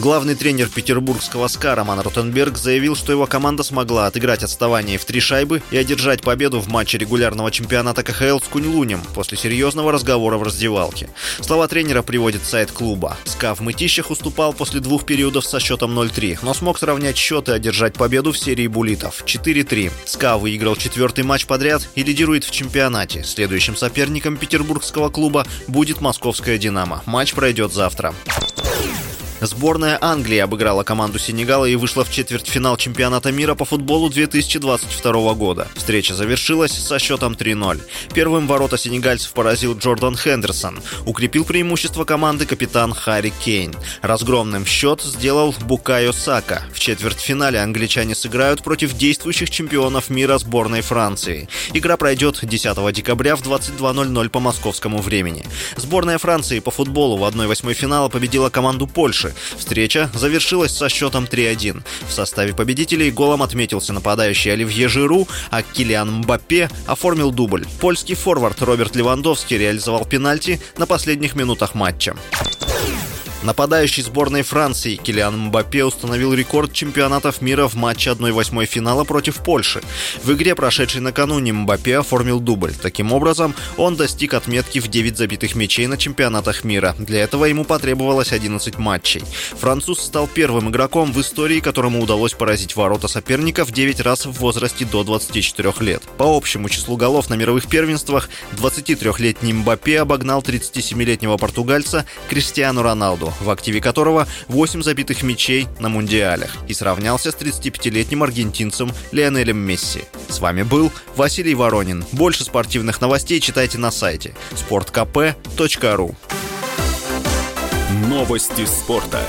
Главный тренер петербургского СКА Роман Ротенберг заявил, что его команда смогла отыграть отставание в три шайбы и одержать победу в матче регулярного чемпионата КХЛ с Кунь-Лунем после серьезного разговора в раздевалке. Слова тренера приводит сайт клуба. СКА в мытищах уступал после двух периодов со счетом 0-3, но смог сравнять счет и одержать победу в серии буллитов 4-3. СКА выиграл четвертый матч подряд и лидирует в чемпионате. Следующим соперником петербургского клуба будет московская «Динамо». Матч пройдет завтра. Сборная Англии обыграла команду Сенегала и вышла в четвертьфинал чемпионата мира по футболу 2022 года. Встреча завершилась со счетом 3-0. Первым ворота сенегальцев поразил Джордан Хендерсон. Укрепил преимущество команды капитан Харри Кейн. Разгромным счет сделал Букайо Сака. В четвертьфинале англичане сыграют против действующих чемпионов мира сборной Франции. Игра пройдет 10 декабря в 22.00 по московскому времени. Сборная Франции по футболу в 1-8 финала победила команду Польши Встреча завершилась со счетом 3-1. В составе победителей голом отметился нападающий Оливье Жиру, а Килиан Мбаппе оформил дубль. Польский форвард Роберт Левандовский реализовал пенальти на последних минутах матча. Нападающий сборной Франции Килиан Мбаппе установил рекорд чемпионатов мира в матче 1-8 финала против Польши. В игре, прошедшей накануне, Мбаппе оформил дубль. Таким образом, он достиг отметки в 9 забитых мячей на чемпионатах мира. Для этого ему потребовалось 11 матчей. Француз стал первым игроком в истории, которому удалось поразить ворота соперников 9 раз в возрасте до 24 лет. По общему числу голов на мировых первенствах 23-летний Мбаппе обогнал 37-летнего португальца Криштиану Роналду в активе которого 8 забитых мячей на Мундиалях, и сравнялся с 35-летним аргентинцем Лионелем Месси. С вами был Василий Воронин. Больше спортивных новостей читайте на сайте sportkp.ru Новости спорта.